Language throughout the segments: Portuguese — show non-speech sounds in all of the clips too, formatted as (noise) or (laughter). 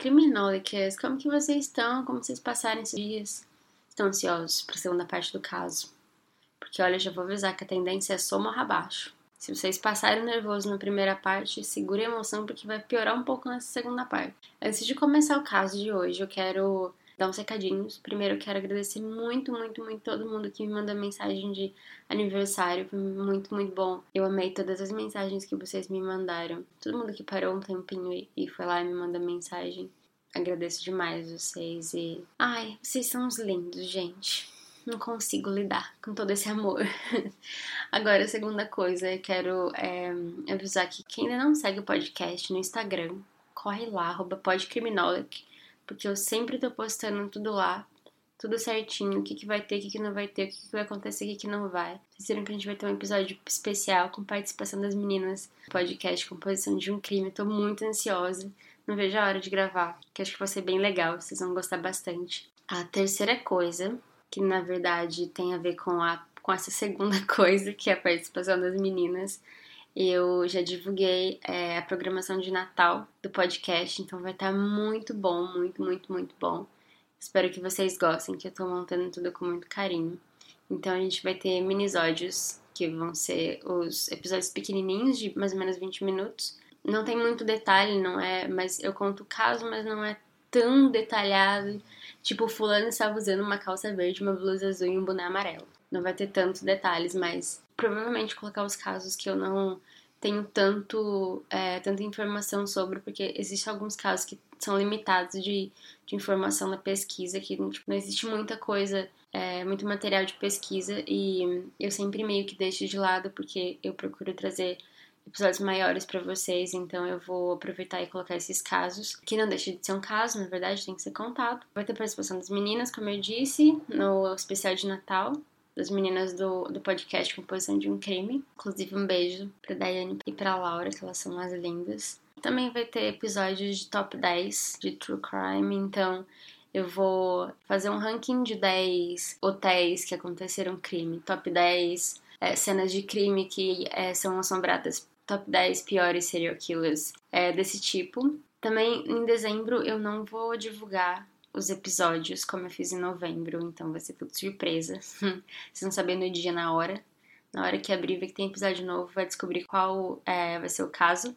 Olá, criminólicas! Como que vocês estão? Como vocês passaram esses dias? Estão ansiosos para a segunda parte do caso? Porque olha, já vou avisar que a tendência é só abaixo. Se vocês passarem nervoso na primeira parte, segure a emoção porque vai piorar um pouco nessa segunda parte. Antes de começar o caso de hoje, eu quero dar uns recadinhos. Primeiro, eu quero agradecer muito, muito, muito todo mundo que me mandou mensagem de aniversário. Foi muito, muito bom. Eu amei todas as mensagens que vocês me mandaram. Todo mundo que parou um tempinho e foi lá e me mandou mensagem. Agradeço demais vocês e. Ai, vocês são uns lindos, gente. Não consigo lidar com todo esse amor. (laughs) Agora, a segunda coisa, eu quero é, avisar que quem ainda não segue o podcast no Instagram, corre lá, arroba podcriminolic porque eu sempre tô postando tudo lá, tudo certinho, o que, que vai ter, o que, que não vai ter, o que, que vai acontecer, o que, que não vai. Vocês viram que a gente vai ter um episódio especial com participação das meninas, podcast Composição de um Crime. Tô muito ansiosa, não vejo a hora de gravar, que acho que vai ser bem legal, vocês vão gostar bastante. A terceira coisa, que na verdade tem a ver com, a, com essa (laughs) segunda coisa, que é a participação das meninas, eu já divulguei é, a programação de Natal do podcast, então vai estar tá muito bom, muito, muito, muito bom. Espero que vocês gostem, que eu tô montando tudo com muito carinho. Então a gente vai ter minisódios, que vão ser os episódios pequenininhos, de mais ou menos 20 minutos. Não tem muito detalhe, não é, mas eu conto o caso, mas não é tão detalhado. Tipo, fulano estava usando uma calça verde, uma blusa azul e um boné amarelo. Não vai ter tantos detalhes, mas provavelmente colocar os casos que eu não tenho tanto é, tanta informação sobre, porque existem alguns casos que são limitados de, de informação na pesquisa, que tipo, não existe muita coisa, é, muito material de pesquisa, e eu sempre meio que deixo de lado, porque eu procuro trazer episódios maiores para vocês, então eu vou aproveitar e colocar esses casos, que não deixa de ser um caso, na verdade, tem que ser contado. Vai ter participação das meninas, como eu disse, no especial de Natal, das meninas do, do podcast Composição de um Crime. Inclusive, um beijo pra Daiane e pra Laura, que elas são mais lindas. Também vai ter episódios de top 10 de True Crime, então eu vou fazer um ranking de 10 hotéis que aconteceram crime, top 10 é, cenas de crime que é, são assombradas, top 10 piores serial killers é, desse tipo. Também em dezembro eu não vou divulgar os episódios como eu fiz em novembro, então vai ser tudo surpresa. (laughs) Vocês vão saber no dia, na hora. Na hora que abrir, ver que tem episódio novo, vai descobrir qual é, vai ser o caso.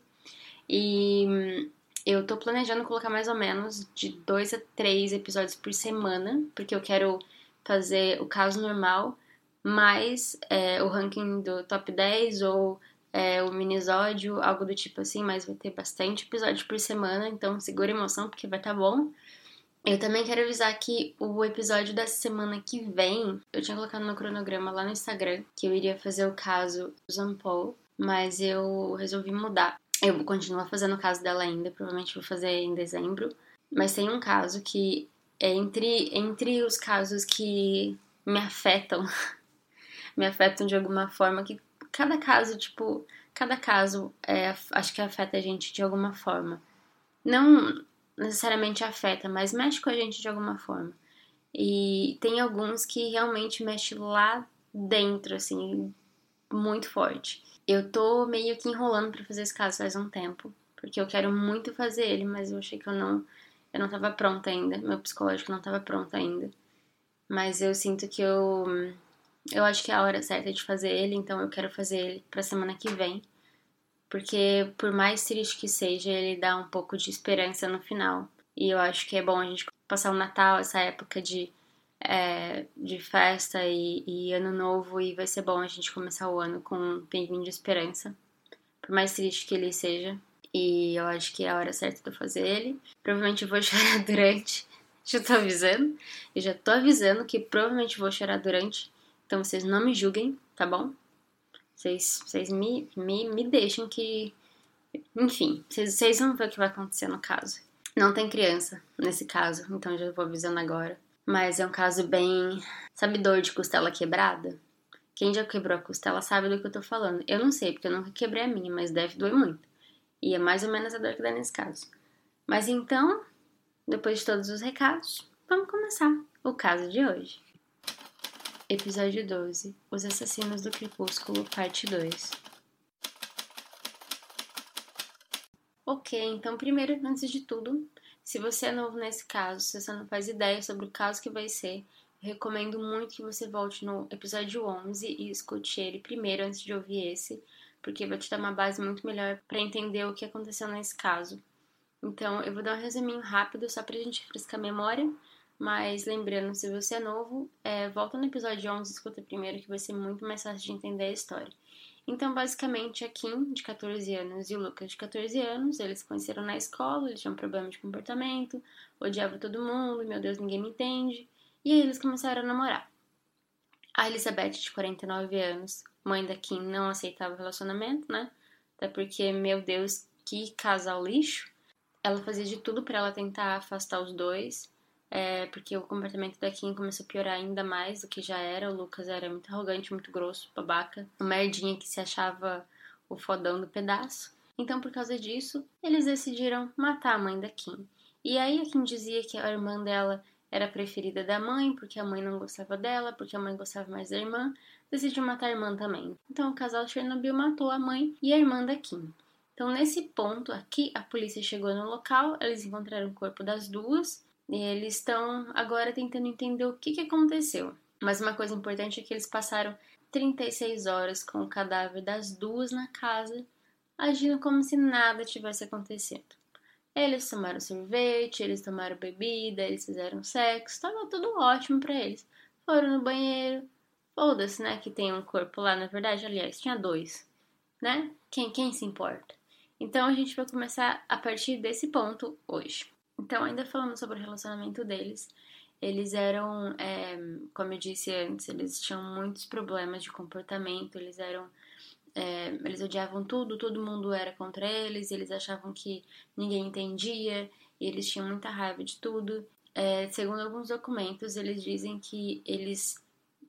E hum, eu tô planejando colocar mais ou menos de dois a três episódios por semana, porque eu quero fazer o caso normal, mais é, o ranking do top 10 ou é, o minisódio, algo do tipo assim, mas vai ter bastante episódio por semana, então segura emoção porque vai tá bom. Eu também quero avisar que o episódio da semana que vem, eu tinha colocado no cronograma lá no Instagram que eu iria fazer o caso do Paul, mas eu resolvi mudar. Eu vou continuar fazendo o caso dela ainda, provavelmente vou fazer em dezembro. Mas tem um caso que é entre, entre os casos que me afetam, (laughs) me afetam de alguma forma, que cada caso, tipo, cada caso é, acho que afeta a gente de alguma forma. Não necessariamente afeta, mas mexe com a gente de alguma forma. E tem alguns que realmente mexe lá dentro, assim, muito forte. Eu tô meio que enrolando para fazer esse caso faz um tempo, porque eu quero muito fazer ele, mas eu achei que eu não eu não tava pronta ainda, meu psicológico não tava pronto ainda. Mas eu sinto que eu eu acho que é a hora certa de fazer ele, então eu quero fazer ele pra semana que vem porque por mais triste que seja, ele dá um pouco de esperança no final. E eu acho que é bom a gente passar o Natal, essa época de, é, de festa e, e, Ano Novo, e vai ser bom a gente começar o ano com um pinguim de esperança, por mais triste que ele seja. E eu acho que é a hora certa de eu fazer ele. Provavelmente eu vou (laughs) chorar durante. Já tô avisando. Eu já tô avisando que provavelmente vou chorar durante. Então vocês não me julguem, tá bom? Vocês, vocês me, me, me deixem que. Enfim, vocês, vocês vão ver o que vai acontecer no caso. Não tem criança nesse caso, então já vou avisando agora. Mas é um caso bem. Sabe dor de costela quebrada? Quem já quebrou a costela sabe do que eu tô falando. Eu não sei, porque eu nunca quebrei a minha, mas deve doer muito. E é mais ou menos a dor que dá nesse caso. Mas então, depois de todos os recados, vamos começar o caso de hoje. Episódio 12 Os Assassinos do Crepúsculo, Parte 2 Ok, então, primeiro, antes de tudo, se você é novo nesse caso, se você não faz ideia sobre o caso que vai ser, recomendo muito que você volte no episódio 11 e escute ele primeiro antes de ouvir esse, porque vai te dar uma base muito melhor para entender o que aconteceu nesse caso. Então, eu vou dar um resuminho rápido só pra gente refrescar a memória, mas lembrando, se você é novo, é, volta no episódio 11 e escuta primeiro que vai ser muito mais fácil de entender a história. Então, basicamente, a Kim, de 14 anos, e o Lucas, de 14 anos, eles se conheceram na escola, eles tinham problema de comportamento, odiavam todo mundo, meu Deus, ninguém me entende. E aí eles começaram a namorar. A Elizabeth, de 49 anos, mãe da Kim, não aceitava o relacionamento, né? Até porque, meu Deus, que casal lixo. Ela fazia de tudo para ela tentar afastar os dois, é, porque o comportamento da Kim começou a piorar ainda mais do que já era. O Lucas era muito arrogante, muito grosso, babaca, uma merdinha que se achava o fodão do pedaço. Então, por causa disso, eles decidiram matar a mãe da Kim. E aí a Kim dizia que a irmã dela era preferida da mãe, porque a mãe não gostava dela, porque a mãe gostava mais da irmã, decidiu matar a irmã também. Então o casal Chernobyl matou a mãe e a irmã da Kim. Então nesse ponto aqui, a polícia chegou no local, eles encontraram o corpo das duas eles estão agora tentando entender o que, que aconteceu. Mas uma coisa importante é que eles passaram 36 horas com o cadáver das duas na casa, agindo como se nada tivesse acontecido. Eles tomaram sorvete, eles tomaram bebida, eles fizeram sexo, tava tudo ótimo para eles. Foram no banheiro. Foda-se, né? Que tem um corpo lá, na verdade, aliás, tinha dois, né? Quem, quem se importa? Então a gente vai começar a partir desse ponto hoje. Então, ainda falando sobre o relacionamento deles, eles eram, é, como eu disse antes, eles tinham muitos problemas de comportamento, eles eram é, eles odiavam tudo, todo mundo era contra eles, eles achavam que ninguém entendia, e eles tinham muita raiva de tudo. É, segundo alguns documentos, eles dizem que eles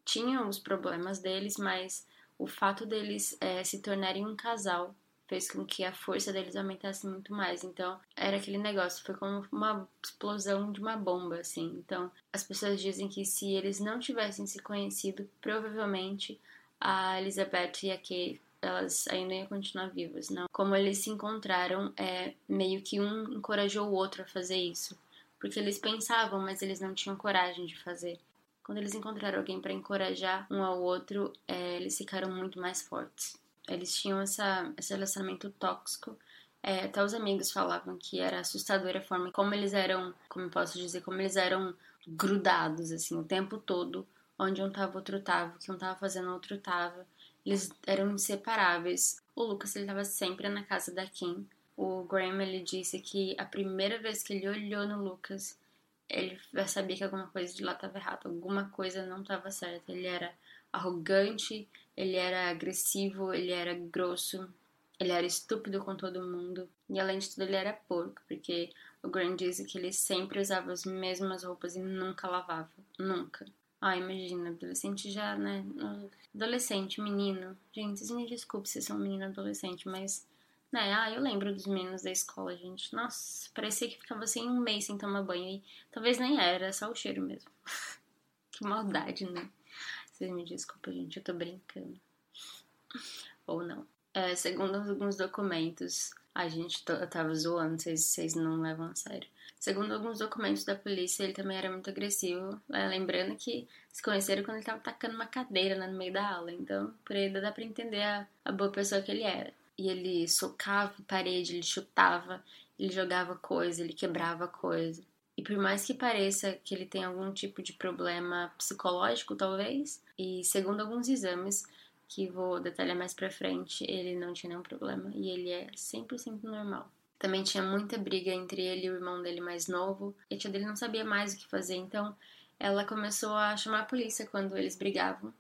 tinham os problemas deles, mas o fato deles é, se tornarem um casal fez com que a força deles aumentasse muito mais. Então, era aquele negócio, foi como uma explosão de uma bomba, assim. Então, as pessoas dizem que se eles não tivessem se conhecido, provavelmente a Elizabeth e a Kate elas ainda iam continuar vivas, não. Como eles se encontraram, é meio que um encorajou o outro a fazer isso, porque eles pensavam, mas eles não tinham coragem de fazer. Quando eles encontraram alguém para encorajar um ao outro, é, eles ficaram muito mais fortes. Eles tinham essa, esse relacionamento tóxico. É, até os amigos falavam que era assustadora a forma como eles eram, como posso dizer, como eles eram grudados, assim, o tempo todo. Onde um tava, outro tava. O que um tava fazendo, outro tava. Eles eram inseparáveis. O Lucas ele estava sempre na casa da Kim. O Graham ele disse que a primeira vez que ele olhou no Lucas, ele sabia que alguma coisa de lá estava errada, alguma coisa não estava certa. Ele era arrogante, ele era agressivo, ele era grosso, ele era estúpido com todo mundo. E além de tudo, ele era porco, porque o Graham disse que ele sempre usava as mesmas roupas e nunca lavava. Nunca. Ah, imagina, adolescente já, né? Adolescente, menino. Gente, me desculpem se são menino adolescente, mas. Né? Ah, eu lembro dos meninos da escola, gente. Nossa, parecia que ficava assim um mês sem tomar banho. E talvez nem era, só o cheiro mesmo. (laughs) que maldade, né? Vocês me desculpem, gente, eu tô brincando. Ou não. É, segundo alguns documentos, a gente eu tava zoando, vocês, vocês não levam a sério. Segundo alguns documentos da polícia, ele também era muito agressivo. É, lembrando que se conheceram quando ele estava tacando uma cadeira né, no meio da aula. Então, por aí dá pra entender a, a boa pessoa que ele era. E ele socava a parede, ele chutava, ele jogava coisa, ele quebrava coisa. E por mais que pareça que ele tem algum tipo de problema psicológico, talvez, e segundo alguns exames que vou detalhar mais pra frente, ele não tinha nenhum problema e ele é 100% normal. Também tinha muita briga entre ele e o irmão dele mais novo, e a tia dele não sabia mais o que fazer, então ela começou a chamar a polícia quando eles brigavam,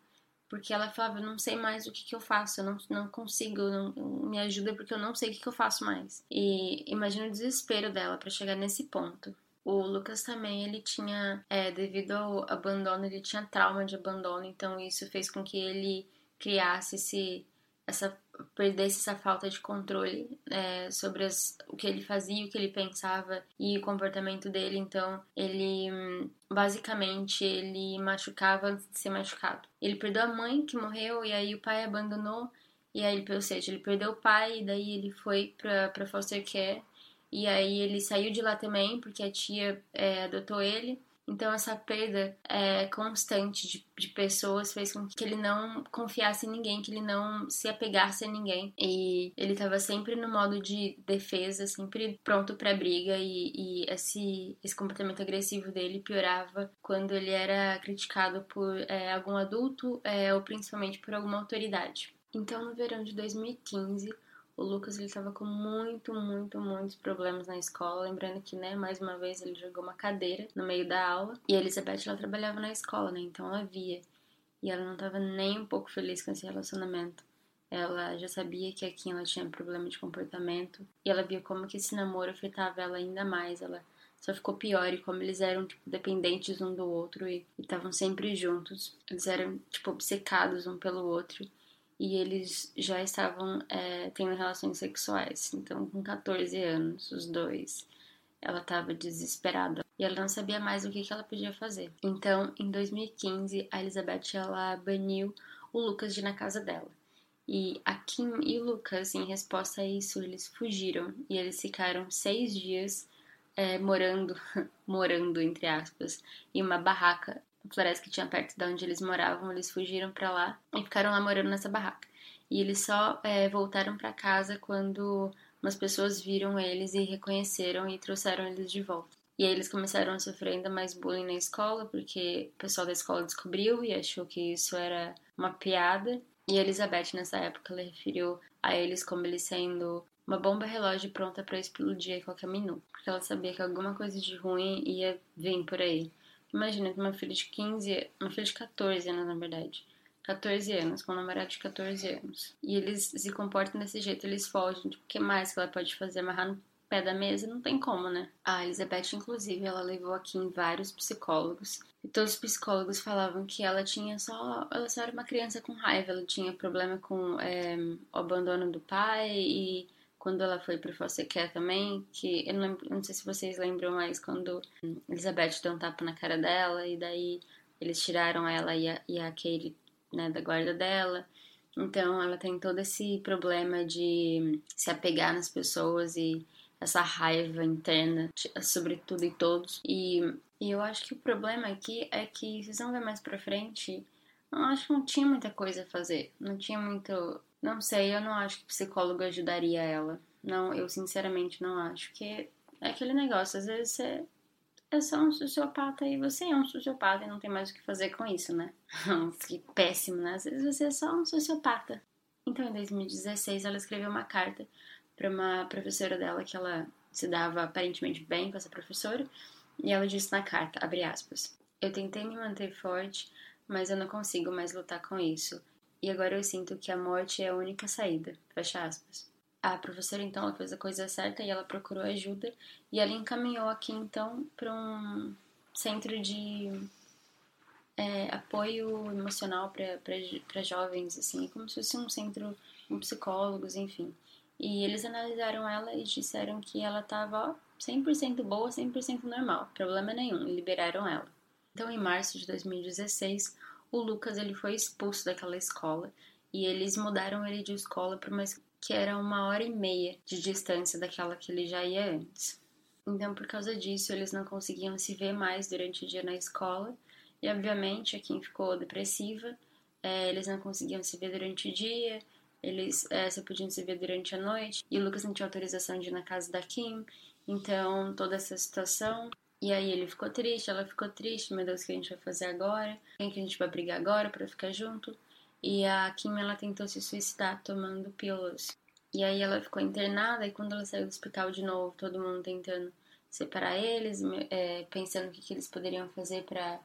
porque ela falava: Eu não sei mais o que, que eu faço, eu não, não consigo, não, me ajuda porque eu não sei o que, que eu faço mais. E imagina o desespero dela para chegar nesse ponto. O Lucas também, ele tinha, é, devido ao abandono, ele tinha trauma de abandono, então isso fez com que ele criasse esse, essa, perdesse essa falta de controle é, sobre as, o que ele fazia, o que ele pensava e o comportamento dele. Então, ele, basicamente, ele machucava antes de ser machucado. Ele perdeu a mãe, que morreu, e aí o pai abandonou, e aí, ou seja, ele perdeu o pai, e daí ele foi pra foster care, e aí ele saiu de lá também, porque a tia é, adotou ele. Então essa perda é, constante de, de, pessoas fez com que ele não confiasse em ninguém, que ele não se apegasse a ninguém. E ele estava sempre no modo de defesa, sempre pronto para briga e, e, esse, esse comportamento agressivo dele piorava quando ele era criticado por é, algum adulto é, ou principalmente por alguma autoridade. Então no verão de 2015 o Lucas ele tava com muito, muito, muitos problemas na escola. Lembrando que, né, mais uma vez ele jogou uma cadeira no meio da aula. E a Elizabeth ela trabalhava na escola, né? Então ela via. E ela não tava nem um pouco feliz com esse relacionamento. Ela já sabia que a Kim ela tinha problema de comportamento. E ela via como que esse namoro afetava ela ainda mais. Ela só ficou pior e como eles eram tipo, dependentes um do outro e estavam sempre juntos. Eles eram tipo obcecados um pelo outro e eles já estavam é, tendo relações sexuais. Então, com 14 anos, os dois, ela estava desesperada e ela não sabia mais o que, que ela podia fazer. Então, em 2015, a Elizabeth ela baniu o Lucas de na casa dela. E a Kim e o Lucas, em resposta a isso, eles fugiram e eles ficaram seis dias é, morando, (laughs) morando entre aspas, em uma barraca floresta que tinha perto de onde eles moravam, eles fugiram para lá e ficaram lá morando nessa barraca. E eles só é, voltaram para casa quando umas pessoas viram eles e reconheceram e trouxeram eles de volta. E aí eles começaram a sofrer ainda mais bullying na escola, porque o pessoal da escola descobriu e achou que isso era uma piada. E a Elizabeth, nessa época, ela referiu a eles como eles sendo uma bomba relógio pronta para explodir a qualquer minuto. Porque ela sabia que alguma coisa de ruim ia vir por aí. Imagina uma filha de 15, uma filha de 14 anos, na verdade. 14 anos, com um namorado de 14 anos. E eles se comportam desse jeito, eles fogem. Tipo, o que mais que ela pode fazer? Amarrar no pé da mesa? Não tem como, né? A Elizabeth, inclusive, ela levou aqui em vários psicólogos. E todos os psicólogos falavam que ela tinha só. Ela só era uma criança com raiva. Ela tinha problema com é, o abandono do pai e quando ela foi pro care também, que eu não, lembro, não sei se vocês lembram mais quando Elizabeth deu um tapa na cara dela e daí eles tiraram ela e a, e a Katie né, da guarda dela. Então ela tem todo esse problema de se apegar nas pessoas e essa raiva interna sobre tudo e todos. E, e eu acho que o problema aqui é que, vocês vão ver mais pra frente, eu acho que não tinha muita coisa a fazer. Não tinha muito não sei, eu não acho que psicólogo ajudaria ela. Não, eu sinceramente não acho. Que é aquele negócio, às vezes você é só um sociopata e você é um sociopata e não tem mais o que fazer com isso, né? (laughs) que péssimo, né? Às vezes você é só um sociopata. Então, em 2016, ela escreveu uma carta para uma professora dela que ela se dava aparentemente bem com essa professora, e ela disse na carta, abre aspas: "Eu tentei me manter forte, mas eu não consigo mais lutar com isso e agora eu sinto que a morte é a única saída. Fecha aspas. A professora então ela fez a coisa certa e ela procurou ajuda e ela encaminhou aqui então para um centro de é, apoio emocional para jovens, assim, como se fosse um centro com psicólogos, enfim. E eles analisaram ela e disseram que ela estava 100% boa, 100% normal, problema nenhum, e liberaram ela. Então, em março de 2016, o Lucas ele foi expulso daquela escola e eles mudaram ele de escola para uma que era uma hora e meia de distância daquela que ele já ia antes. Então, por causa disso, eles não conseguiam se ver mais durante o dia na escola e, obviamente, a Kim ficou depressiva. É, eles não conseguiam se ver durante o dia, eles é, só podiam se ver durante a noite. E o Lucas não tinha autorização de ir na casa da Kim, então toda essa situação e aí ele ficou triste, ela ficou triste, meu Deus, o que a gente vai fazer agora? Quem que a gente vai brigar agora para ficar junto? e a Kim ela tentou se suicidar tomando pílulas. E aí ela ficou internada e quando ela saiu do hospital de novo, todo mundo tentando separar eles, é, pensando o que, que eles poderiam fazer para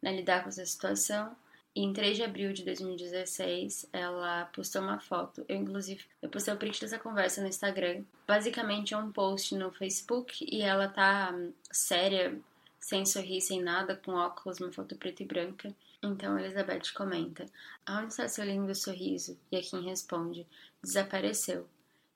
né, lidar com essa situação. Em 3 de abril de 2016, ela postou uma foto. Eu, inclusive, eu postei o print dessa conversa no Instagram. Basicamente é um post no Facebook e ela tá hum, séria, sem sorrir, sem nada, com óculos, uma foto preta e branca. Então Elizabeth comenta: Aonde está seu lindo sorriso? E a Kim responde: Desapareceu.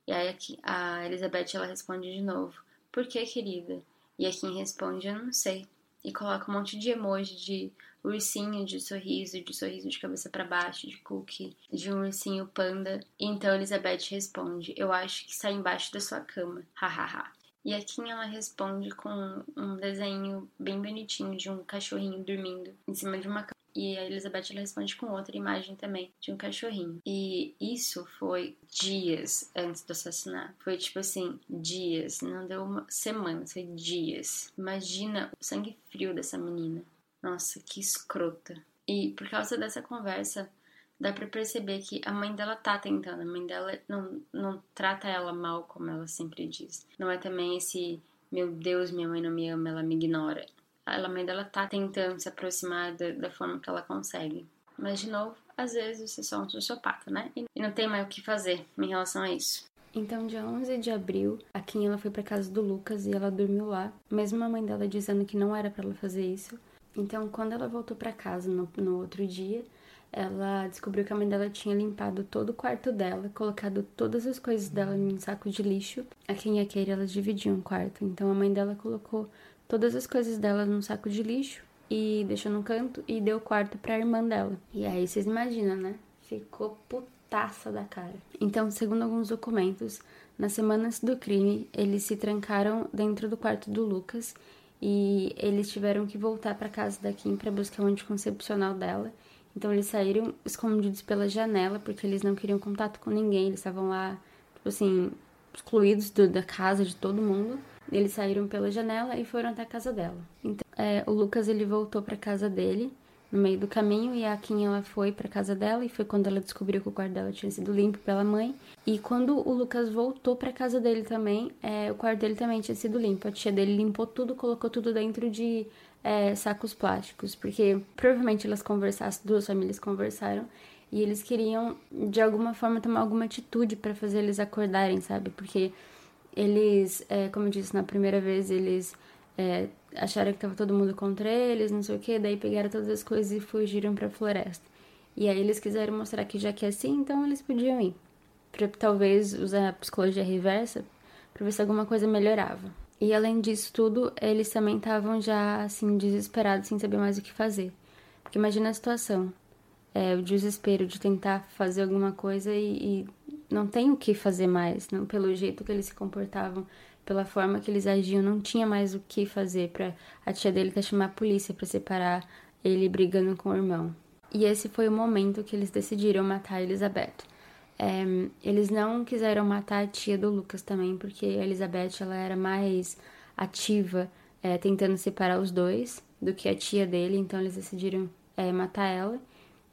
E aí a Elizabeth ela responde de novo: Por que, querida? E a Kim responde: Eu não sei. E coloca um monte de emoji de ursinho de sorriso, de sorriso de cabeça para baixo, de cookie, de um ursinho panda. E então Elizabeth responde: Eu acho que está embaixo da sua cama. Hahaha. E a Kim ela responde com um desenho bem bonitinho de um cachorrinho dormindo em cima de uma cama. E a Elizabeth ela responde com outra imagem também de um cachorrinho. E isso foi dias antes do assassinato. Foi tipo assim, dias. Não deu uma semana, foi dias. Imagina o sangue frio dessa menina. Nossa, que escrota. E por causa dessa conversa, dá para perceber que a mãe dela tá tentando. A mãe dela não, não trata ela mal, como ela sempre diz. Não é também esse, meu Deus, minha mãe não me ama, ela me ignora a mãe dela tá tentando se aproximar da, da forma que ela consegue. Mas, de novo, às vezes você é só um sociopata, né? E não tem mais o que fazer em relação a isso. Então, dia 11 de abril, a Kim ela foi para casa do Lucas e ela dormiu lá, mesmo a mãe dela dizendo que não era para ela fazer isso. Então, quando ela voltou para casa no, no outro dia, ela descobriu que a mãe dela tinha limpado todo o quarto dela, colocado todas as coisas dela em saco de lixo. A Kim e a Keira, elas dividiam o quarto. Então, a mãe dela colocou todas as coisas dela num saco de lixo e deixou no canto e deu o quarto pra irmã dela. E aí vocês imaginam, né? Ficou putaça da cara. Então, segundo alguns documentos, nas semanas do crime, eles se trancaram dentro do quarto do Lucas e eles tiveram que voltar para casa da Kim para buscar o anticoncepcional dela. Então eles saíram escondidos pela janela porque eles não queriam contato com ninguém, eles estavam lá, tipo assim, excluídos do, da casa de todo mundo. Eles saíram pela janela e foram até a casa dela. Então, é, o Lucas ele voltou para casa dele no meio do caminho e a Kim ela foi para casa dela e foi quando ela descobriu que o quarto dela tinha sido limpo pela mãe. E quando o Lucas voltou para casa dele também, é, o quarto dele também tinha sido limpo. A tia dele limpou tudo, colocou tudo dentro de é, sacos plásticos, porque provavelmente elas conversaram, as duas famílias conversaram e eles queriam de alguma forma tomar alguma atitude para fazer eles acordarem, sabe? Porque eles, é, como eu disse na primeira vez, eles é, acharam que tava todo mundo contra eles, não sei o que, daí pegaram todas as coisas e fugiram pra floresta. E aí eles quiseram mostrar que já que é assim, então eles podiam ir. Pra talvez usar a psicologia reversa pra ver se alguma coisa melhorava. E além disso tudo, eles também estavam já assim desesperados, sem saber mais o que fazer. Porque imagina a situação. É, o desespero de tentar fazer alguma coisa e, e não tem o que fazer mais, não, pelo jeito que eles se comportavam, pela forma que eles agiam, não tinha mais o que fazer para a tia dele até chamar a polícia para separar ele brigando com o irmão. E esse foi o momento que eles decidiram matar a Elizabeth. É, eles não quiseram matar a tia do Lucas também, porque a Elizabeth ela era mais ativa, é, tentando separar os dois do que a tia dele, então eles decidiram é, matar ela.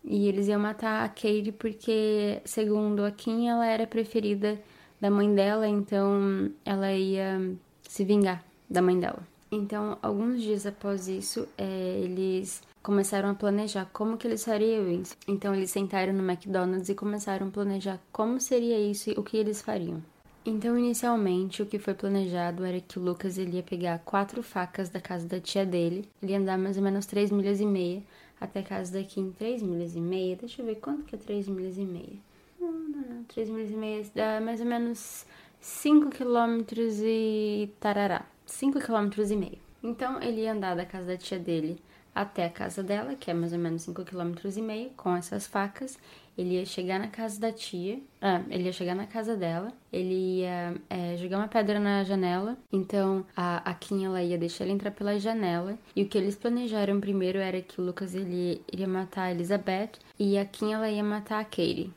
E eles iam matar a Katie porque, segundo a Kim, ela era preferida da mãe dela, então ela ia se vingar da mãe dela. Então, alguns dias após isso, é, eles começaram a planejar como que eles fariam isso. Então, eles sentaram no McDonald's e começaram a planejar como seria isso e o que eles fariam. Então, inicialmente, o que foi planejado era que o Lucas ele ia pegar quatro facas da casa da tia dele, ele ia andar mais ou menos três milhas e meia, até casa daqui em 3 milhas e meia. Deixa eu ver quanto que é 3 milhas e meia. Não, não, não. 3 milhas e meia dá mais ou menos 5 quilômetros e tarará. 5 quilômetros e meio. Então ele ia andar da casa da tia dele até a casa dela, que é mais ou menos 5 km e meio, com essas facas. Ele ia chegar na casa da tia, ah, ele ia chegar na casa dela, ele ia é, jogar uma pedra na janela, então a, a Kim ela ia deixar ele entrar pela janela, e o que eles planejaram primeiro era que o Lucas ele iria matar a Elizabeth e a Kim ela ia matar a Katie.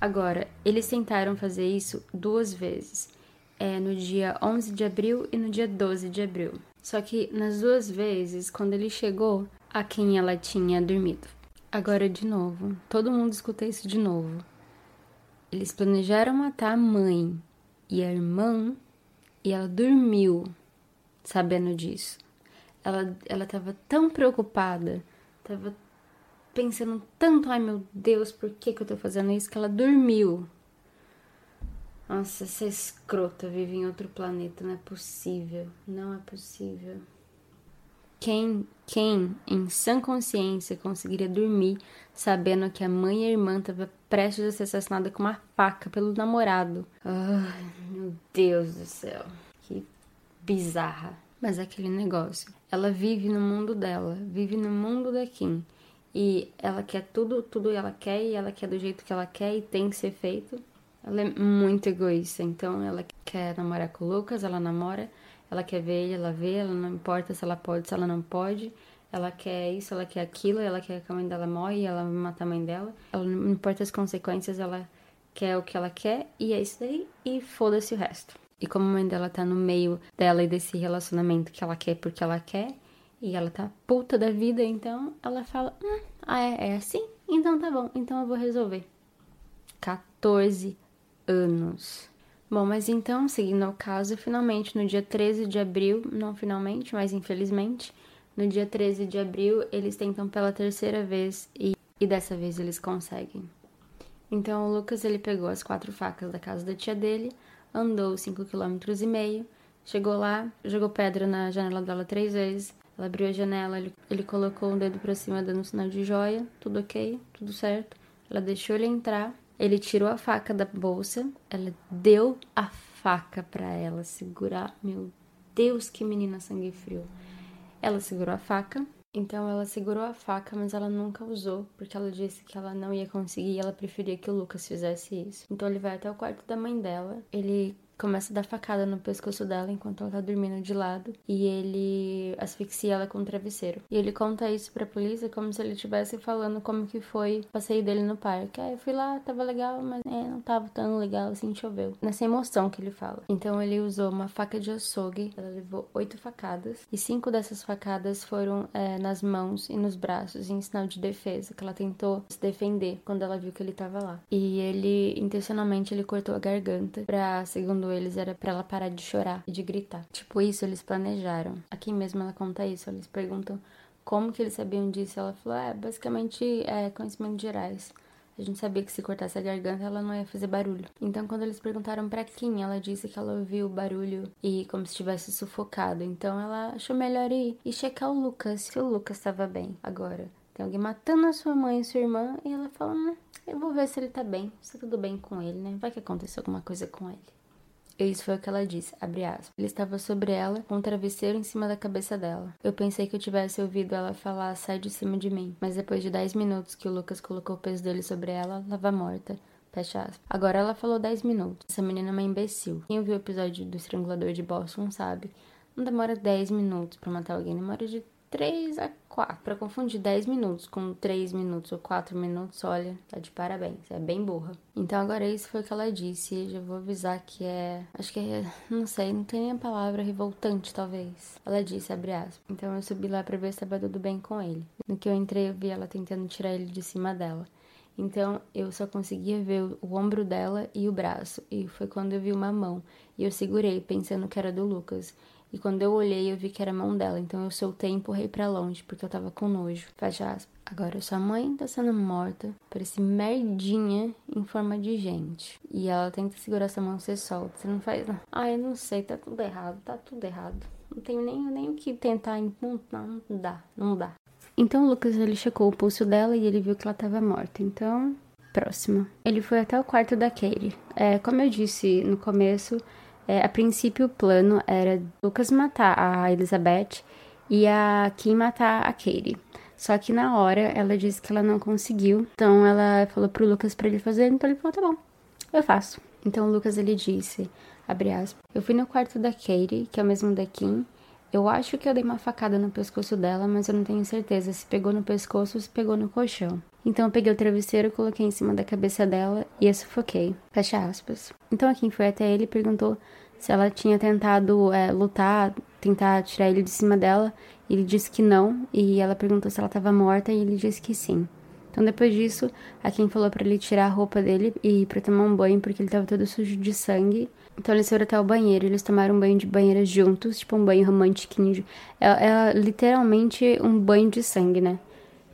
Agora, eles tentaram fazer isso duas vezes, é, no dia 11 de abril e no dia 12 de abril. Só que nas duas vezes, quando ele chegou, a quem ela tinha dormido. Agora de novo, todo mundo escuta isso de novo. Eles planejaram matar a mãe e a irmã e ela dormiu sabendo disso. Ela, ela tava tão preocupada, tava pensando tanto, ai meu Deus, por que, que eu tô fazendo isso? Que ela dormiu. Nossa, essa escrota vive em outro planeta, não é possível, não é possível. Quem, quem em sã consciência conseguiria dormir sabendo que a mãe e a irmã estavam prestes a ser assassinadas com uma faca pelo namorado? Ai, meu Deus do céu, que bizarra. Mas é aquele negócio. Ela vive no mundo dela, vive no mundo da Kim. E ela quer tudo, tudo ela quer, e ela quer do jeito que ela quer e tem que ser feito. Ela é muito egoísta, então ela quer namorar com o Lucas, ela namora, ela quer ver ela vê, ela não importa se ela pode, se ela não pode. Ela quer isso, ela quer aquilo, ela quer que a mãe dela morre ela vai matar a mãe dela. Ela não importa as consequências, ela quer o que ela quer e é isso daí. E foda-se o resto. E como a mãe dela tá no meio dela e desse relacionamento que ela quer porque ela quer, e ela tá puta da vida, então ela fala: hum, Ah, é, é assim? Então tá bom, então eu vou resolver. 14 anos. Bom, mas então, seguindo ao caso, finalmente no dia 13 de abril, não finalmente, mas infelizmente, no dia 13 de abril eles tentam pela terceira vez e, e dessa vez eles conseguem. Então o Lucas ele pegou as quatro facas da casa da tia dele, andou 5 km e meio, chegou lá, jogou pedra na janela dela três vezes. Ela abriu a janela, ele, ele colocou um dedo para cima dando um sinal de joia, tudo ok, tudo certo. Ela deixou ele entrar, ele tirou a faca da bolsa, ela deu a faca para ela segurar. Meu Deus, que menina sangue frio. Ela segurou a faca, então ela segurou a faca, mas ela nunca usou, porque ela disse que ela não ia conseguir e ela preferia que o Lucas fizesse isso. Então ele vai até o quarto da mãe dela, ele começa a dar facada no pescoço dela enquanto ela tá dormindo de lado e ele asfixia ela com um travesseiro. E ele conta isso pra polícia como se ele estivesse falando como que foi o passeio dele no parque. Aí eu fui lá, tava legal, mas é, não tava tão legal assim, choveu. Nessa emoção que ele fala. Então ele usou uma faca de açougue, ela levou oito facadas e cinco dessas facadas foram é, nas mãos e nos braços em sinal de defesa, que ela tentou se defender quando ela viu que ele tava lá. E ele, intencionalmente, ele cortou a garganta pra, segundo segundo eles, era para ela parar de chorar e de gritar. Tipo, isso eles planejaram. Aqui mesmo ela conta isso, eles perguntam como que eles sabiam disso. Ela falou, é, basicamente, é conhecimentos gerais. A gente sabia que se cortasse a garganta ela não ia fazer barulho. Então, quando eles perguntaram para quem, ela disse que ela ouviu o barulho e como se estivesse sufocado. Então, ela achou melhor ir e checar o Lucas, se o Lucas estava bem. Agora, tem alguém matando a sua mãe e sua irmã e ela fala: hum, Eu vou ver se ele tá bem, se tá tudo bem com ele, né? Vai que aconteceu alguma coisa com ele. Isso foi o que ela disse, abre aspas. Ele estava sobre ela, com um travesseiro em cima da cabeça dela. Eu pensei que eu tivesse ouvido ela falar, sai de cima de mim. Mas depois de 10 minutos que o Lucas colocou o peso dele sobre ela, ela estava morta. Fecha aspas. Agora ela falou 10 minutos. Essa menina é uma imbecil. Quem ouviu o episódio do Estrangulador de Boston sabe. Não demora 10 minutos para matar alguém, demora de 3 a 4. Para confundir 10 minutos com 3 minutos ou 4 minutos, olha, tá de parabéns. É bem burra. Então agora isso foi o que ela disse. Já vou avisar que é. Acho que é. Não sei, não tem nem a palavra revoltante, talvez. Ela disse, abre aspas. Então eu subi lá pra ver se tava tudo bem com ele. No que eu entrei, eu vi ela tentando tirar ele de cima dela. Então eu só conseguia ver o ombro dela e o braço. E foi quando eu vi uma mão. E eu segurei, pensando que era do Lucas. E quando eu olhei, eu vi que era a mão dela, então eu soltei e empurrei para longe, porque eu tava com nojo. Fecha aspas. Agora sua mãe tá sendo morta por esse merdinha em forma de gente. E ela tenta segurar sua mão, você solta. Você não faz. Não. Ah, eu não sei, tá tudo errado, tá tudo errado. Não tenho nem, nem o que tentar. Não, não, dá, não dá. Então o Lucas ele checou o pulso dela e ele viu que ela tava morta. Então, próximo. Ele foi até o quarto da Katie. É, como eu disse no começo, é, a princípio, o plano era Lucas matar a Elizabeth e a Kim matar a Katie. Só que na hora ela disse que ela não conseguiu. Então ela falou pro Lucas para ele fazer, então ele falou: "Tá bom. Eu faço". Então o Lucas ele disse, abre aspas: "Eu fui no quarto da Katie, que é o mesmo da Kim. Eu acho que eu dei uma facada no pescoço dela, mas eu não tenho certeza se pegou no pescoço ou se pegou no colchão. Então eu peguei o travesseiro, coloquei em cima da cabeça dela e a sufoquei. Fecha aspas. Então a Kim foi até ele e perguntou se ela tinha tentado é, lutar, tentar tirar ele de cima dela. Ele disse que não, e ela perguntou se ela estava morta, e ele disse que sim. Então depois disso, a Kim falou para ele tirar a roupa dele e pra tomar um banho porque ele tava todo sujo de sangue. Então eles foram até o banheiro, eles tomaram um banho de banheira juntos, tipo um banho romantiquinho. É, é literalmente um banho de sangue, né?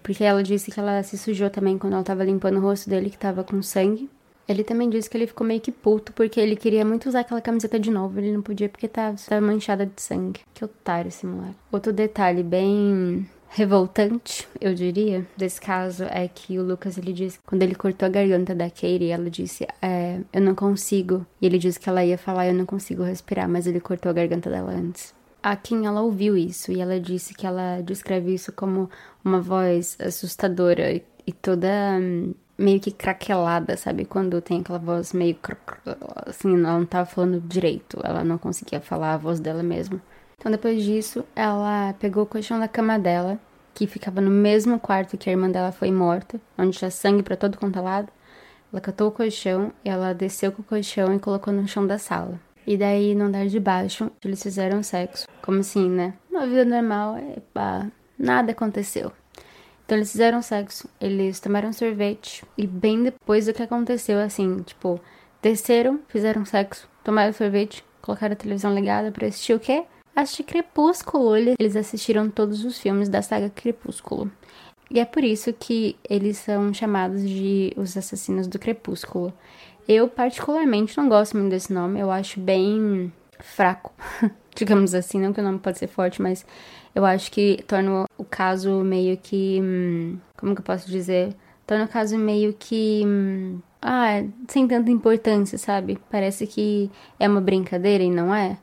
Porque ela disse que ela se sujou também quando ela tava limpando o rosto dele, que tava com sangue. Ele também disse que ele ficou meio que puto porque ele queria muito usar aquela camiseta de novo. Ele não podia porque tava, tava manchada de sangue. Que otário esse moleque. Outro detalhe bem revoltante, eu diria, desse caso é que o Lucas ele disse quando ele cortou a garganta da Katie, ela disse é, eu não consigo. E ele disse que ela ia falar eu não consigo respirar, mas ele cortou a garganta dela antes. A Kim ela ouviu isso e ela disse que ela descreve isso como uma voz assustadora e, e toda hum, meio que craquelada, sabe? Quando tem aquela voz meio assim, ela não tava falando direito, ela não conseguia falar a voz dela mesma. Então depois disso, ela pegou o colchão da cama dela, que ficava no mesmo quarto que a irmã dela foi morta, onde tinha sangue para todo quanto é lado. Ela catou o colchão, ela desceu com o colchão e colocou no chão da sala. E daí, no andar de baixo, eles fizeram sexo. Como assim, né? Uma vida normal, epa, nada aconteceu. Então eles fizeram sexo, eles tomaram sorvete e bem depois do que aconteceu, assim, tipo, desceram, fizeram sexo, tomaram sorvete, colocaram a televisão ligada para assistir o quê? Assistir Crepúsculo. Eles assistiram todos os filmes da saga Crepúsculo. E é por isso que eles são chamados de os assassinos do Crepúsculo. Eu particularmente não gosto muito desse nome, eu acho bem fraco, (laughs) digamos assim, não que o nome pode ser forte, mas eu acho que torna o caso meio que. Hum, como que eu posso dizer? Torna o caso meio que. Hum, ah, sem tanta importância, sabe? Parece que é uma brincadeira e não é.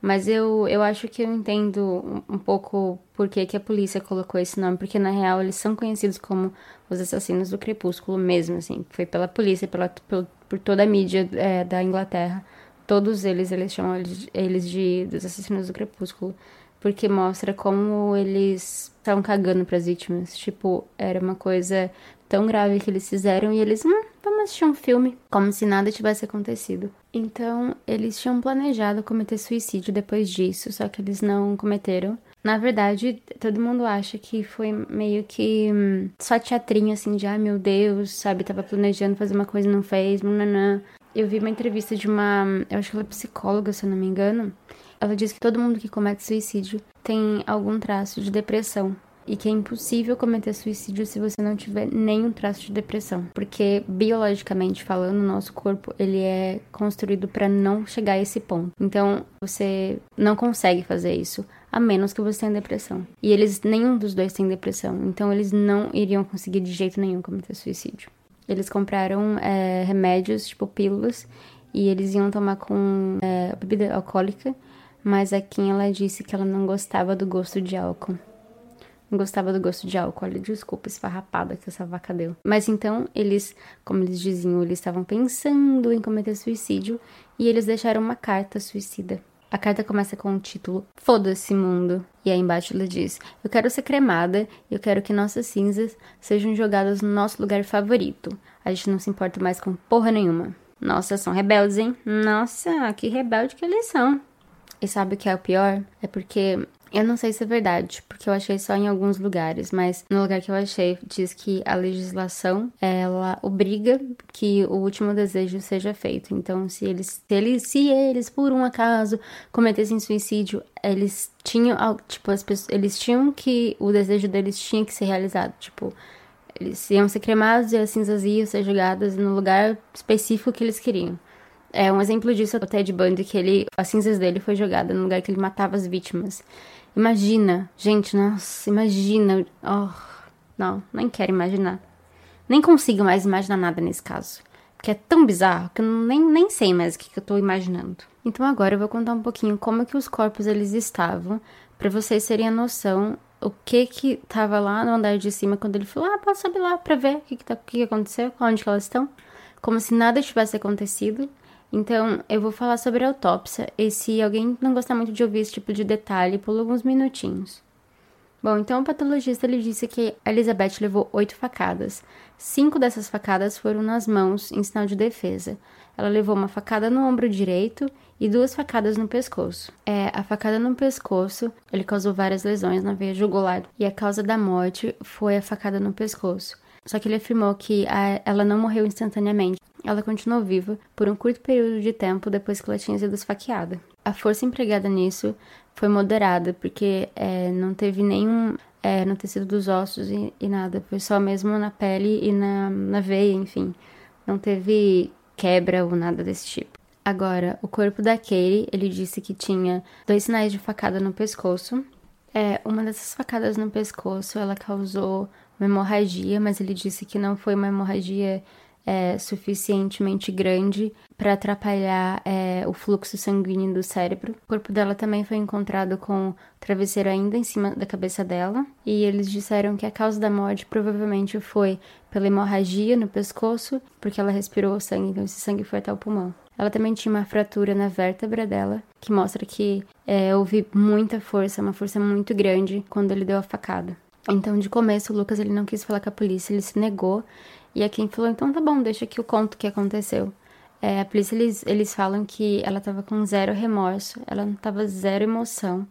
Mas eu, eu acho que eu entendo um, pouco por que, que a polícia colocou esse nome, porque na real eles são conhecidos como os assassinos do crepúsculo mesmo, assim. Foi pela polícia, pela, por, por toda a mídia é, da Inglaterra. Todos eles, eles chamam eles, eles de dos assassinos do crepúsculo porque mostra como eles estavam cagando para as vítimas. Tipo, era uma coisa tão grave que eles fizeram e eles, hum, vamos assistir um filme, como se nada tivesse acontecido. Então, eles tinham planejado cometer suicídio depois disso, só que eles não cometeram. Na verdade, todo mundo acha que foi meio que hum, só teatrinho, assim, de ai meu Deus, sabe? Tava planejando fazer uma coisa e não fez, nananã. Eu vi uma entrevista de uma, eu acho que ela é psicóloga, se eu não me engano, ela diz que todo mundo que comete suicídio tem algum traço de depressão e que é impossível cometer suicídio se você não tiver nenhum traço de depressão, porque biologicamente falando, o nosso corpo ele é construído para não chegar a esse ponto. Então, você não consegue fazer isso a menos que você tenha depressão. E eles nenhum dos dois tem depressão, então eles não iriam conseguir de jeito nenhum cometer suicídio. Eles compraram é, remédios, tipo pílulas, e eles iam tomar com é, bebida alcoólica mas a Kim ela disse que ela não gostava do gosto de álcool. Gostava do gosto de álcool. Olha, desculpa, esfarrapada que essa vaca deu. Mas então, eles, como eles diziam, eles estavam pensando em cometer suicídio e eles deixaram uma carta suicida. A carta começa com o título Foda-se mundo. E aí embaixo ela diz: Eu quero ser cremada e eu quero que nossas cinzas sejam jogadas no nosso lugar favorito. A gente não se importa mais com porra nenhuma. Nossa, são rebeldes, hein? Nossa, que rebelde que eles são. E sabe o que é o pior? É porque eu não sei se é verdade, porque eu achei só em alguns lugares, mas no lugar que eu achei diz que a legislação ela obriga que o último desejo seja feito. Então, se eles, se eles, se eles por um acaso cometessem suicídio, eles tinham, tipo, as pessoas, eles tinham que o desejo deles tinha que ser realizado, tipo, eles iam ser cremados e as cinzas iam ser jogadas no lugar específico que eles queriam. É um exemplo disso é o Ted Bundy, que ele, as cinzas dele foi jogada no lugar que ele matava as vítimas. Imagina, gente, nossa, imagina. Oh, não, nem quero imaginar. Nem consigo mais imaginar nada nesse caso. Porque é tão bizarro que eu nem, nem sei mais o que, que eu tô imaginando. Então agora eu vou contar um pouquinho como que os corpos eles estavam, para vocês terem a noção o que que tava lá no andar de cima quando ele falou, ah, pode subir lá pra ver o que que, tá, o que, que aconteceu, onde que elas estão. Como se nada tivesse acontecido. Então, eu vou falar sobre a autópsia e se alguém não gostar muito de ouvir esse tipo de detalhe, pula alguns minutinhos. Bom, então o patologista ele disse que Elizabeth levou oito facadas. Cinco dessas facadas foram nas mãos, em sinal de defesa. Ela levou uma facada no ombro direito e duas facadas no pescoço. É, a facada no pescoço, ele causou várias lesões na veia jugular e a causa da morte foi a facada no pescoço. Só que ele afirmou que a, ela não morreu instantaneamente. Ela continuou viva por um curto período de tempo depois que ela tinha sido esfaqueada. A força empregada nisso foi moderada, porque é, não teve nenhum é, no tecido dos ossos e, e, nada. Foi só mesmo na pele e na, na veia, enfim. Não teve quebra ou nada desse tipo. Agora, o corpo da Katie, ele disse que tinha dois sinais de facada no pescoço. É, uma dessas facadas no pescoço, ela causou uma hemorragia, mas ele disse que não foi uma hemorragia é, suficientemente grande para atrapalhar é, o fluxo sanguíneo do cérebro. O corpo dela também foi encontrado com o travesseiro ainda em cima da cabeça dela, e eles disseram que a causa da morte provavelmente foi pela hemorragia no pescoço, porque ela respirou sangue, então esse sangue foi até o pulmão. Ela também tinha uma fratura na vértebra dela, que mostra que é, houve muita força, uma força muito grande quando ele deu a facada. Então, de começo, o Lucas ele não quis falar com a polícia, ele se negou e a Kim falou: então tá bom, deixa que eu conto o que aconteceu. É, a polícia, eles, eles falam que ela tava com zero remorso, ela não tava zero emoção.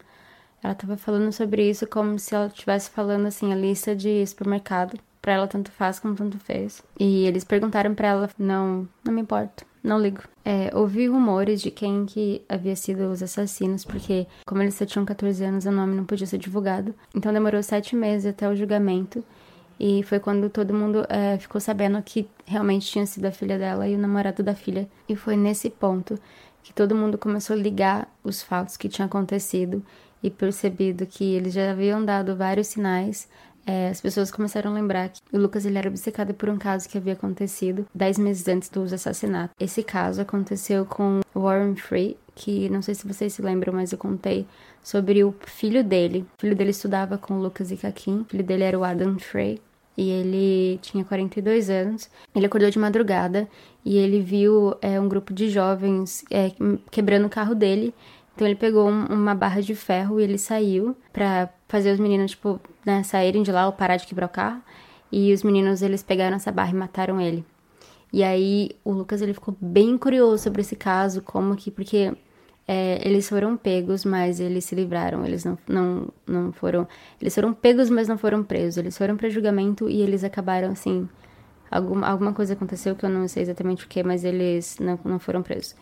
Ela tava falando sobre isso como se ela estivesse falando, assim, a lista de supermercado. Pra ela, tanto faz como tanto fez. E eles perguntaram pra ela: não, não me importo, não ligo. É, ouvi rumores de quem que havia sido os assassinos, porque, como eles só tinham 14 anos, o nome não podia ser divulgado. Então demorou sete meses até o julgamento. E foi quando todo mundo é, ficou sabendo que realmente tinha sido a filha dela e o namorado da filha. E foi nesse ponto que todo mundo começou a ligar os fatos que tinham acontecido e percebido que eles já haviam dado vários sinais. É, as pessoas começaram a lembrar que o Lucas ele era obcecado por um caso que havia acontecido dez meses antes dos assassinatos. Esse caso aconteceu com Warren Free, que não sei se vocês se lembram, mas eu contei sobre o filho dele. O filho dele estudava com o Lucas e Kakim. O filho dele era o Adam Frey e ele tinha 42 anos. Ele acordou de madrugada e ele viu é, um grupo de jovens é, quebrando o carro dele. Então ele pegou um, uma barra de ferro e ele saiu para fazer os meninos tipo né, saírem de lá ou parar de quebrar o carro. E os meninos eles pegaram essa barra e mataram ele. E aí o Lucas ele ficou bem curioso sobre esse caso, como que porque é, eles foram pegos, mas eles se livraram. Eles não, não, não foram. Eles foram pegos, mas não foram presos. Eles foram para julgamento e eles acabaram assim. Alguma, alguma coisa aconteceu que eu não sei exatamente o que, mas eles não, não foram presos.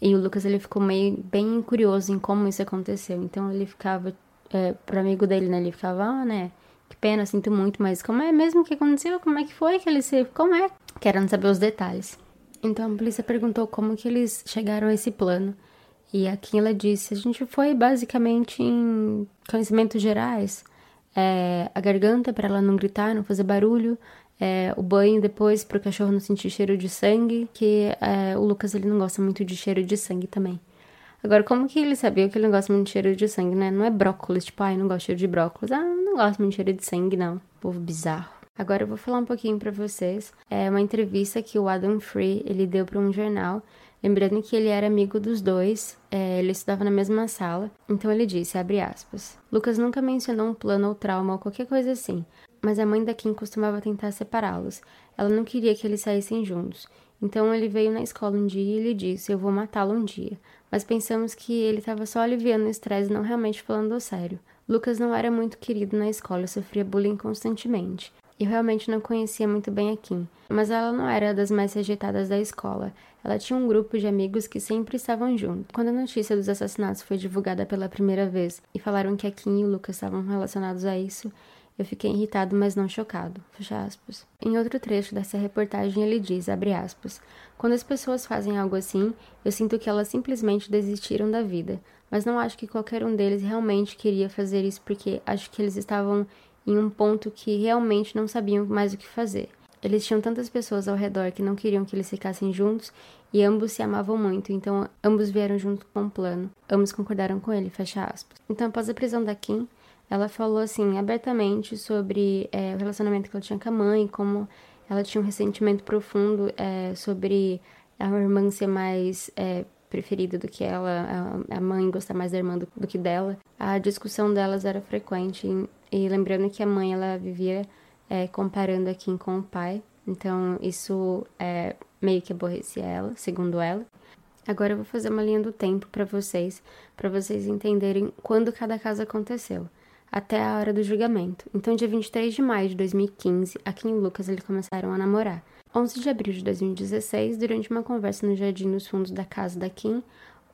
E o Lucas ele ficou meio bem curioso em como isso aconteceu. Então ele ficava é, pro amigo dele, né? Ele ficava, ah, né? Que pena, sinto muito, mas como é mesmo que aconteceu? Como é que foi que ele se. Como é? Querendo saber os detalhes. Então a polícia perguntou como que eles chegaram a esse plano. E aqui ela disse: a gente foi basicamente em conhecimentos gerais. É, a garganta para ela não gritar, não fazer barulho. É, o banho depois para o cachorro não sentir cheiro de sangue, que é, o Lucas ele não gosta muito de cheiro de sangue também. Agora, como que ele sabia que ele não gosta muito de cheiro de sangue, né? Não é brócolis, tipo, ai, não gosto de cheiro de brócolis. Ah, não gosto muito de cheiro de sangue, não. Povo bizarro. Agora eu vou falar um pouquinho para vocês. É uma entrevista que o Adam Free, ele deu para um jornal Lembrando que ele era amigo dos dois, é, ele estudava na mesma sala, então ele disse, aspas, Lucas nunca mencionou um plano ou trauma ou qualquer coisa assim, mas a mãe da Kim costumava tentar separá-los. Ela não queria que eles saíssem juntos. Então ele veio na escola um dia e lhe disse, eu vou matá-lo um dia. Mas pensamos que ele estava só aliviando o estresse, não realmente falando sério. Lucas não era muito querido na escola, sofria bullying constantemente. Eu realmente não conhecia muito bem a Kim, mas ela não era das mais rejeitadas da escola. Ela tinha um grupo de amigos que sempre estavam juntos. Quando a notícia dos assassinatos foi divulgada pela primeira vez e falaram que a Kim e o Lucas estavam relacionados a isso, eu fiquei irritado, mas não chocado. Fecha aspas. Em outro trecho dessa reportagem ele diz, abre aspas, quando as pessoas fazem algo assim, eu sinto que elas simplesmente desistiram da vida. Mas não acho que qualquer um deles realmente queria fazer isso porque acho que eles estavam em um ponto que realmente não sabiam mais o que fazer. Eles tinham tantas pessoas ao redor que não queriam que eles ficassem juntos e ambos se amavam muito, então ambos vieram junto com um plano. Ambos concordaram com ele, fecha aspas. Então, após a prisão da Kim, ela falou assim abertamente sobre é, o relacionamento que ela tinha com a mãe, como ela tinha um ressentimento profundo é, sobre a irmã ser mais é, preferida do que ela, a, mãe gostar mais da irmã do, do, que dela. A discussão delas era frequente e, e lembrando que a mãe ela vivia é, comparando a Kim com o pai, então isso é, meio que aborrecia ela, segundo ela. Agora eu vou fazer uma linha do tempo para vocês, para vocês entenderem quando cada caso aconteceu. até a hora do julgamento. Então, dia 23 de maio de 2015, a Kim e Lucas eles começaram a namorar. 11 de abril de 2016, durante uma conversa no jardim nos fundos da casa da Kim,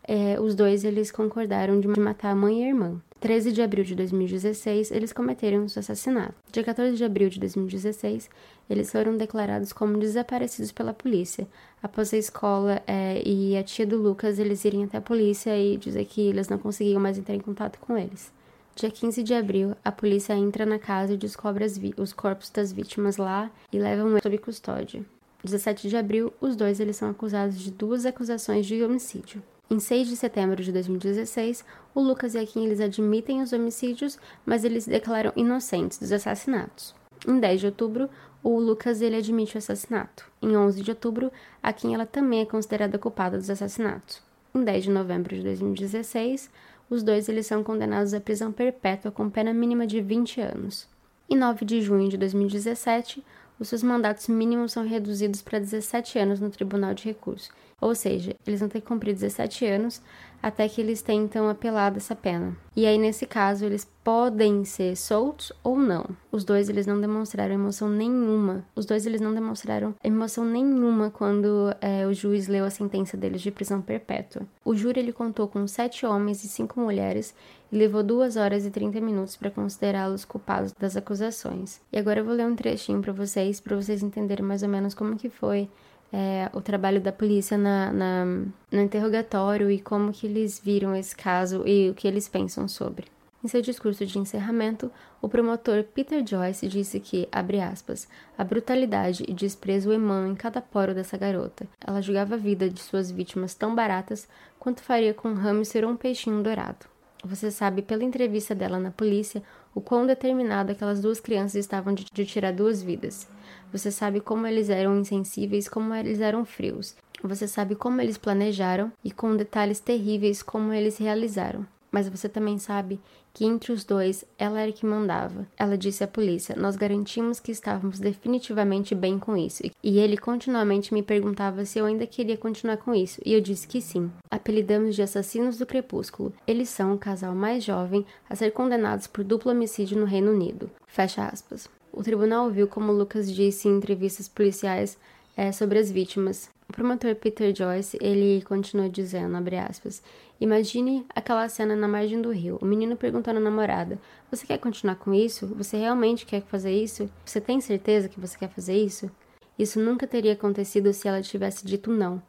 é, os dois eles concordaram de matar a mãe e a irmã. 13 de abril de 2016, eles cometeram o assassinato. Dia 14 de abril de 2016, eles foram declarados como desaparecidos pela polícia. Após a escola é, e a tia do Lucas eles irem até a polícia e dizer que eles não conseguiam mais entrar em contato com eles. Dia 15 de abril, a polícia entra na casa e descobre os corpos das vítimas lá e levam eles sob custódia. 17 de abril, os dois eles são acusados de duas acusações de homicídio. Em 6 de setembro de 2016, o Lucas e a Kim eles admitem os homicídios, mas eles se declaram inocentes dos assassinatos. Em 10 de outubro, o Lucas ele admite o assassinato. Em 11 de outubro, a Kim ela também é considerada culpada dos assassinatos. Em 10 de novembro de 2016, os dois eles são condenados à prisão perpétua com pena mínima de 20 anos. Em 9 de junho de 2017, os seus mandatos mínimos são reduzidos para 17 anos no Tribunal de Recurso, ou seja, eles vão ter que cumprir 17 anos até que eles tentam apelar dessa pena. E aí, nesse caso, eles podem ser soltos ou não. Os dois, eles não demonstraram emoção nenhuma. Os dois, eles não demonstraram emoção nenhuma quando é, o juiz leu a sentença deles de prisão perpétua. O júri, ele contou com sete homens e cinco mulheres e levou duas horas e 30 minutos para considerá-los culpados das acusações. E agora eu vou ler um trechinho para vocês, para vocês entenderem mais ou menos como que foi é, o trabalho da polícia na, na, no interrogatório e como que eles viram esse caso e o que eles pensam sobre. Em seu discurso de encerramento, o promotor Peter Joyce disse que, abre aspas, a brutalidade e desprezo emanam em cada poro dessa garota. Ela julgava a vida de suas vítimas tão baratas quanto faria com um hamster ou um peixinho dourado. Você sabe pela entrevista dela na polícia o quão determinada aquelas duas crianças estavam de, de tirar duas vidas. Você sabe como eles eram insensíveis, como eles eram frios. Você sabe como eles planejaram e com detalhes terríveis como eles realizaram. Mas você também sabe que entre os dois ela era que mandava. Ela disse à polícia: Nós garantimos que estávamos definitivamente bem com isso. E ele continuamente me perguntava se eu ainda queria continuar com isso, e eu disse que sim. Apelidamos de assassinos do crepúsculo. Eles são o casal mais jovem a ser condenados por duplo homicídio no Reino Unido. Fecha aspas. O tribunal ouviu como Lucas disse em entrevistas policiais é, sobre as vítimas. O promotor Peter Joyce, ele continuou dizendo, abre aspas, Imagine aquela cena na margem do rio, o menino perguntando à namorada, você quer continuar com isso? Você realmente quer fazer isso? Você tem certeza que você quer fazer isso? Isso nunca teria acontecido se ela tivesse dito não.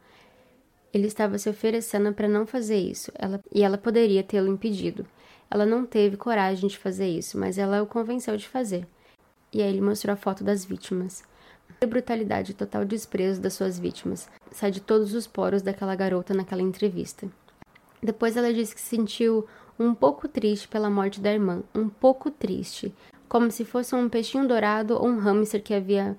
Ele estava se oferecendo para não fazer isso, ela, e ela poderia tê-lo impedido. Ela não teve coragem de fazer isso, mas ela o convenceu de fazer. E aí ele mostrou a foto das vítimas. A brutalidade e total desprezo das suas vítimas sai de todos os poros daquela garota naquela entrevista. Depois ela disse que se sentiu um pouco triste pela morte da irmã, um pouco triste, como se fosse um peixinho dourado ou um hamster que havia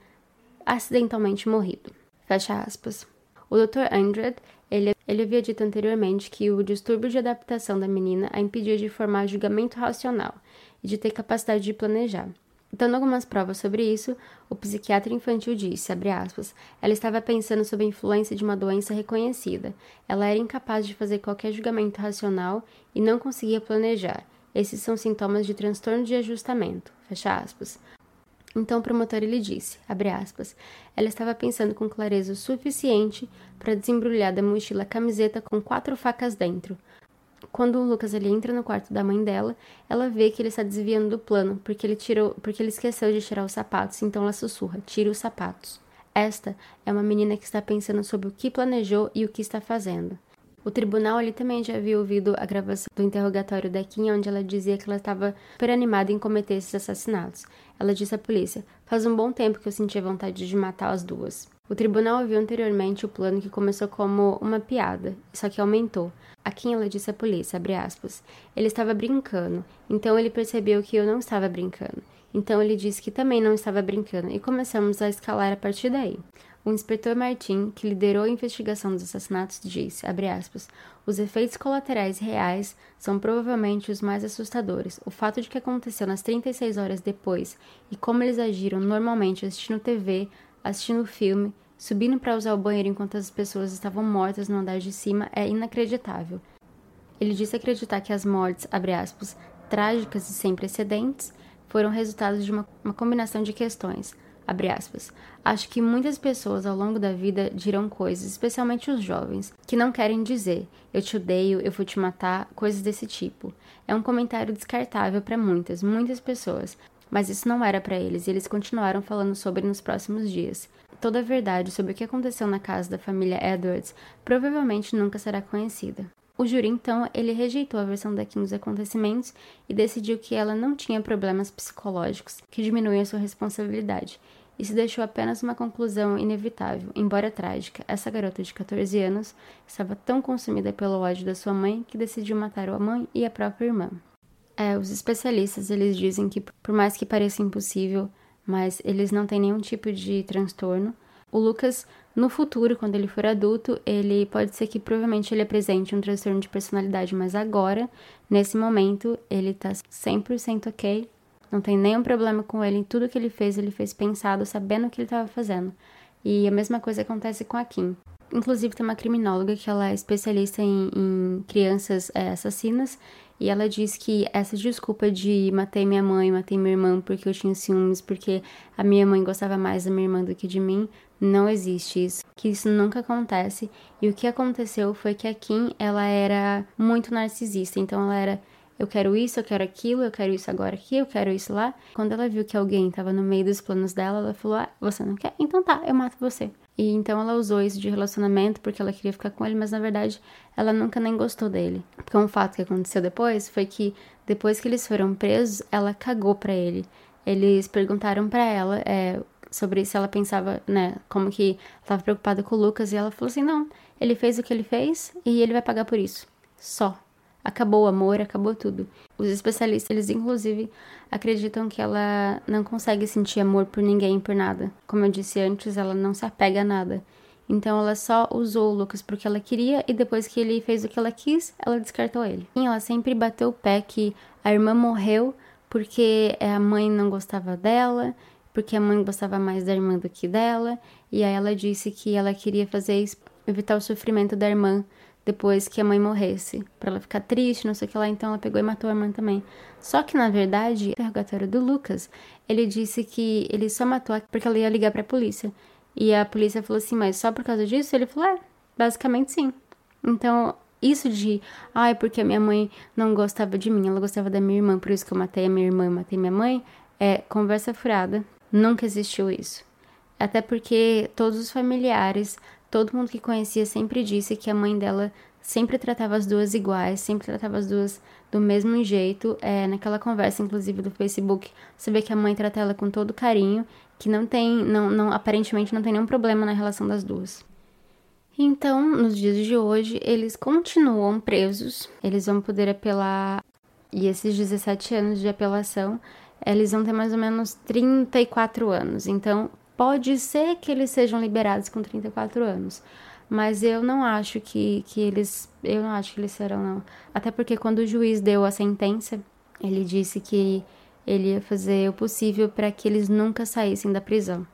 acidentalmente morrido. Fecha aspas. O Dr. Andred, ele, ele havia dito anteriormente que o distúrbio de adaptação da menina a impedia de formar julgamento racional e de ter capacidade de planejar. Dando algumas provas sobre isso, o psiquiatra infantil disse, aspas, ela estava pensando sob a influência de uma doença reconhecida. Ela era incapaz de fazer qualquer julgamento racional e não conseguia planejar. Esses são sintomas de transtorno de ajustamento. Fecha aspas. Então o promotor lhe disse, aspas, ela estava pensando com clareza o suficiente para desembrulhar da mochila a camiseta com quatro facas dentro, quando o Lucas ele entra no quarto da mãe dela, ela vê que ele está desviando do plano, porque ele tirou, porque ele esqueceu de tirar os sapatos, então ela sussurra: "Tire os sapatos". Esta é uma menina que está pensando sobre o que planejou e o que está fazendo. O tribunal ali também já havia ouvido a gravação do interrogatório da Kim, onde ela dizia que ela estava super animada em cometer esses assassinatos. Ela disse à polícia: Faz um bom tempo que eu sentia vontade de matar as duas. O tribunal ouviu anteriormente o plano que começou como uma piada, só que aumentou. A quem ela disse à polícia, abre aspas, ele estava brincando, então ele percebeu que eu não estava brincando. Então ele disse que também não estava brincando e começamos a escalar a partir daí. O inspetor Martin, que liderou a investigação dos assassinatos, disse, aspas, os efeitos colaterais reais são provavelmente os mais assustadores. O fato de que aconteceu nas 36 horas depois e como eles agiram normalmente assistindo TV, assistindo filme, subindo para usar o banheiro enquanto as pessoas estavam mortas no andar de cima é inacreditável. Ele disse acreditar que as mortes, aspas, trágicas e sem precedentes foram resultados de uma, uma combinação de questões. Acho que muitas pessoas ao longo da vida dirão coisas, especialmente os jovens, que não querem dizer eu te odeio, eu vou te matar, coisas desse tipo. É um comentário descartável para muitas, muitas pessoas, mas isso não era para eles e eles continuaram falando sobre nos próximos dias. Toda a verdade sobre o que aconteceu na casa da família Edwards provavelmente nunca será conhecida. O júri, então, ele rejeitou a versão da Kim dos acontecimentos e decidiu que ela não tinha problemas psicológicos que diminuíam sua responsabilidade. Isso deixou apenas uma conclusão inevitável, embora trágica. Essa garota de 14 anos estava tão consumida pelo ódio da sua mãe que decidiu matar a mãe e a própria irmã. É, os especialistas eles dizem que, por mais que pareça impossível, mas eles não têm nenhum tipo de transtorno. O Lucas no futuro, quando ele for adulto, ele pode ser que provavelmente ele apresente um transtorno de personalidade, mas agora, nesse momento, ele tá 100% ok. Não tem nenhum problema com ele. Tudo que ele fez, ele fez pensado, sabendo o que ele estava fazendo. E a mesma coisa acontece com a Kim. Inclusive, tem uma criminóloga que ela é especialista em, em crianças é, assassinas e ela diz que essa desculpa de matei minha mãe, matei minha irmã porque eu tinha ciúmes, porque a minha mãe gostava mais da minha irmã do que de mim, não existe isso, que isso nunca acontece. E o que aconteceu foi que a Kim, ela era muito narcisista, então ela era eu quero isso, eu quero aquilo, eu quero isso agora aqui, eu quero isso lá. Quando ela viu que alguém estava no meio dos planos dela, ela falou: "Ah, você não quer? Então tá, eu mato você". E então ela usou isso de relacionamento porque ela queria ficar com ele, mas na verdade ela nunca nem gostou dele. Porque um fato que aconteceu depois foi que depois que eles foram presos, ela cagou para ele. Eles perguntaram para ela é, sobre se ela pensava, né, como que estava preocupada com o Lucas e ela falou assim: "Não, ele fez o que ele fez e ele vai pagar por isso". Só. Acabou o amor, acabou tudo. Os especialistas, eles inclusive acreditam que ela não consegue sentir amor por ninguém, por nada. Como eu disse antes, ela não se apega a nada. Então ela só usou o Lucas porque ela queria e depois que ele fez o que ela quis, ela descartou ele. E ela sempre bateu o pé que a irmã morreu porque a mãe não gostava dela porque a mãe gostava mais da irmã do que dela, e aí ela disse que ela queria fazer evitar o sofrimento da irmã depois que a mãe morresse, para ela ficar triste, não sei o que lá, então ela pegou e matou a irmã também. Só que na verdade, o interrogatório do Lucas, ele disse que ele só matou porque ela ia ligar para a polícia. E a polícia falou assim: "Mas só por causa disso?" Ele falou: "É, basicamente sim". Então, isso de, ai, ah, porque a minha mãe não gostava de mim, ela gostava da minha irmã, por isso que eu matei a minha irmã e matei minha mãe, é conversa furada. Nunca existiu isso. Até porque todos os familiares, todo mundo que conhecia sempre disse que a mãe dela sempre tratava as duas iguais, sempre tratava as duas do mesmo jeito. É, naquela conversa, inclusive, do Facebook, você vê que a mãe trata ela com todo carinho, que não tem, não, não, aparentemente não tem nenhum problema na relação das duas. Então, nos dias de hoje, eles continuam presos, eles vão poder apelar, e esses 17 anos de apelação eles vão ter mais ou menos 34 anos. Então, pode ser que eles sejam liberados com 34 anos. Mas eu não acho que, que eles. Eu não acho que eles serão, não. Até porque quando o juiz deu a sentença, ele disse que ele ia fazer o possível para que eles nunca saíssem da prisão.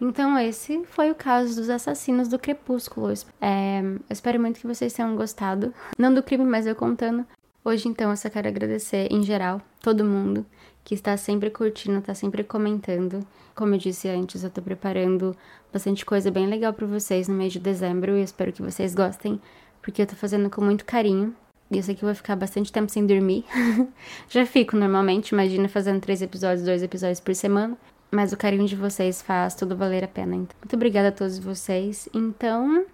Então, esse foi o caso dos assassinos do Crepúsculo. É, eu espero muito que vocês tenham gostado. Não do crime, mas eu contando. Hoje, então, eu só quero agradecer em geral, todo mundo que está sempre curtindo, está sempre comentando. Como eu disse antes, eu tô preparando bastante coisa bem legal para vocês no mês de dezembro e espero que vocês gostem, porque eu tô fazendo com muito carinho. E eu sei que eu vou ficar bastante tempo sem dormir. (laughs) Já fico normalmente, imagina fazendo três episódios, dois episódios por semana. Mas o carinho de vocês faz tudo valer a pena. Então, muito obrigada a todos vocês. Então,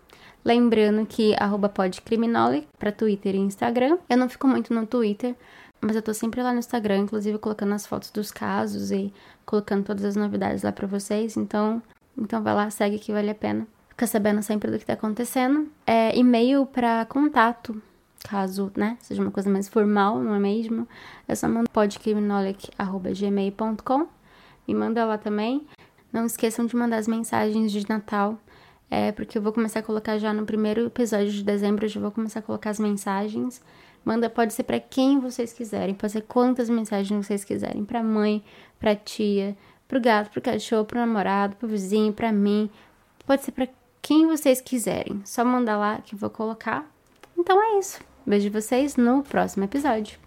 lembrando que podcriminole para Twitter e Instagram. Eu não fico muito no Twitter, mas eu tô sempre lá no Instagram, inclusive colocando as fotos dos casos e colocando todas as novidades lá para vocês. Então, então vai lá, segue que vale a pena. Fica sabendo sempre do que tá acontecendo. É e-mail para contato, caso, né, seja uma coisa mais formal, não é mesmo? É só mandar podcriminolic.gmail.com Me manda lá também. Não esqueçam de mandar as mensagens de Natal. É, porque eu vou começar a colocar já no primeiro episódio de dezembro, eu já vou começar a colocar as mensagens. Manda, pode ser para quem vocês quiserem, pode ser quantas mensagens vocês quiserem, para mãe, para tia, pro gato, pro cachorro, pro namorado, pro vizinho, para mim. Pode ser para quem vocês quiserem. Só manda lá que eu vou colocar. Então é isso. Vejo vocês no próximo episódio.